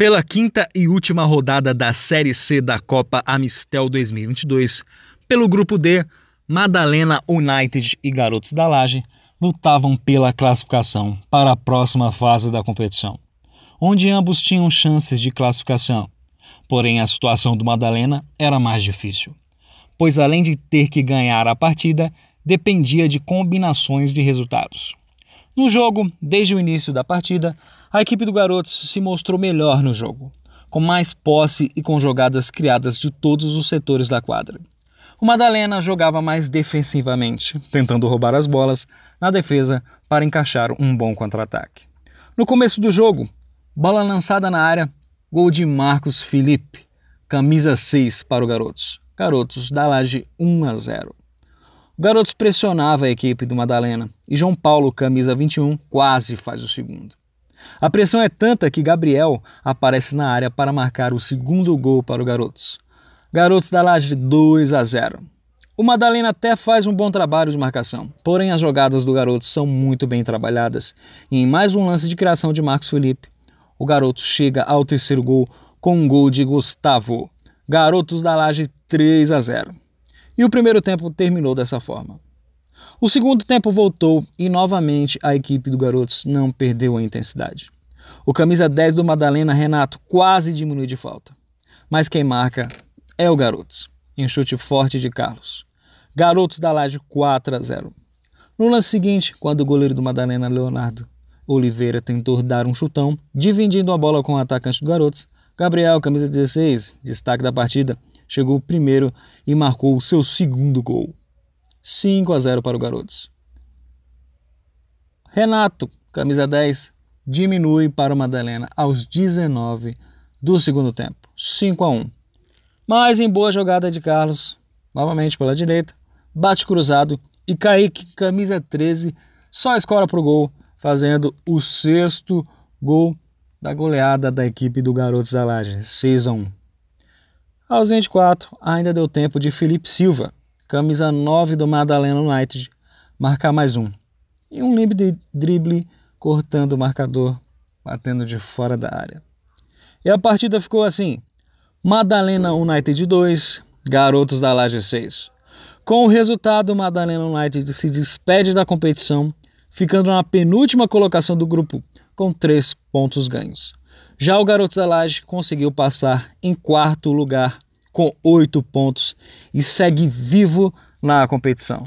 Pela quinta e última rodada da Série C da Copa Amistel 2022, pelo grupo D, Madalena United e Garotos da Laje lutavam pela classificação para a próxima fase da competição, onde ambos tinham chances de classificação. Porém, a situação do Madalena era mais difícil, pois além de ter que ganhar a partida, dependia de combinações de resultados. No jogo, desde o início da partida, a equipe do Garotos se mostrou melhor no jogo, com mais posse e com jogadas criadas de todos os setores da quadra. O Madalena jogava mais defensivamente, tentando roubar as bolas na defesa para encaixar um bom contra-ataque. No começo do jogo, bola lançada na área, gol de Marcos Felipe, camisa 6 para o Garotos. Garotos da Laje 1 a 0. O Garotos pressionava a equipe do Madalena e João Paulo, camisa 21, quase faz o segundo. A pressão é tanta que Gabriel aparece na área para marcar o segundo gol para o Garotos. Garotos da Laje 2 a 0. O Madalena até faz um bom trabalho de marcação, porém as jogadas do Garotos são muito bem trabalhadas. E em mais um lance de criação de Marcos Felipe, o Garoto chega ao terceiro gol com um gol de Gustavo. Garotos da Laje 3 a 0. E o primeiro tempo terminou dessa forma. O segundo tempo voltou e novamente a equipe do Garotos não perdeu a intensidade. O camisa 10 do Madalena, Renato, quase diminui de falta. Mas quem marca é o Garotos, em chute forte de Carlos. Garotos da Laje 4 a 0. No lance seguinte, quando o goleiro do Madalena, Leonardo Oliveira, tentou dar um chutão, dividindo a bola com o atacante do Garotos, Gabriel, camisa 16, destaque da partida, chegou primeiro e marcou o seu segundo gol. 5 a 0 para o Garotos. Renato, camisa 10, diminui para o Madalena aos 19 do segundo tempo, 5 a 1. Mas em boa jogada de Carlos, novamente pela direita, bate cruzado e Kaique, camisa 13, só escora para o gol, fazendo o sexto gol da goleada da equipe do Garotos da Laje, 6 a 1. Aos 24, ainda deu tempo de Felipe Silva, camisa 9 do Madalena United, marcar mais um. E um limpe drible cortando o marcador, batendo de fora da área. E a partida ficou assim: Madalena United 2, Garotos da Laje 6. Com o resultado, Madalena United se despede da competição, ficando na penúltima colocação do grupo com três pontos ganhos. Já o Garotos da Laje conseguiu passar em quarto lugar com oito pontos e segue vivo na competição.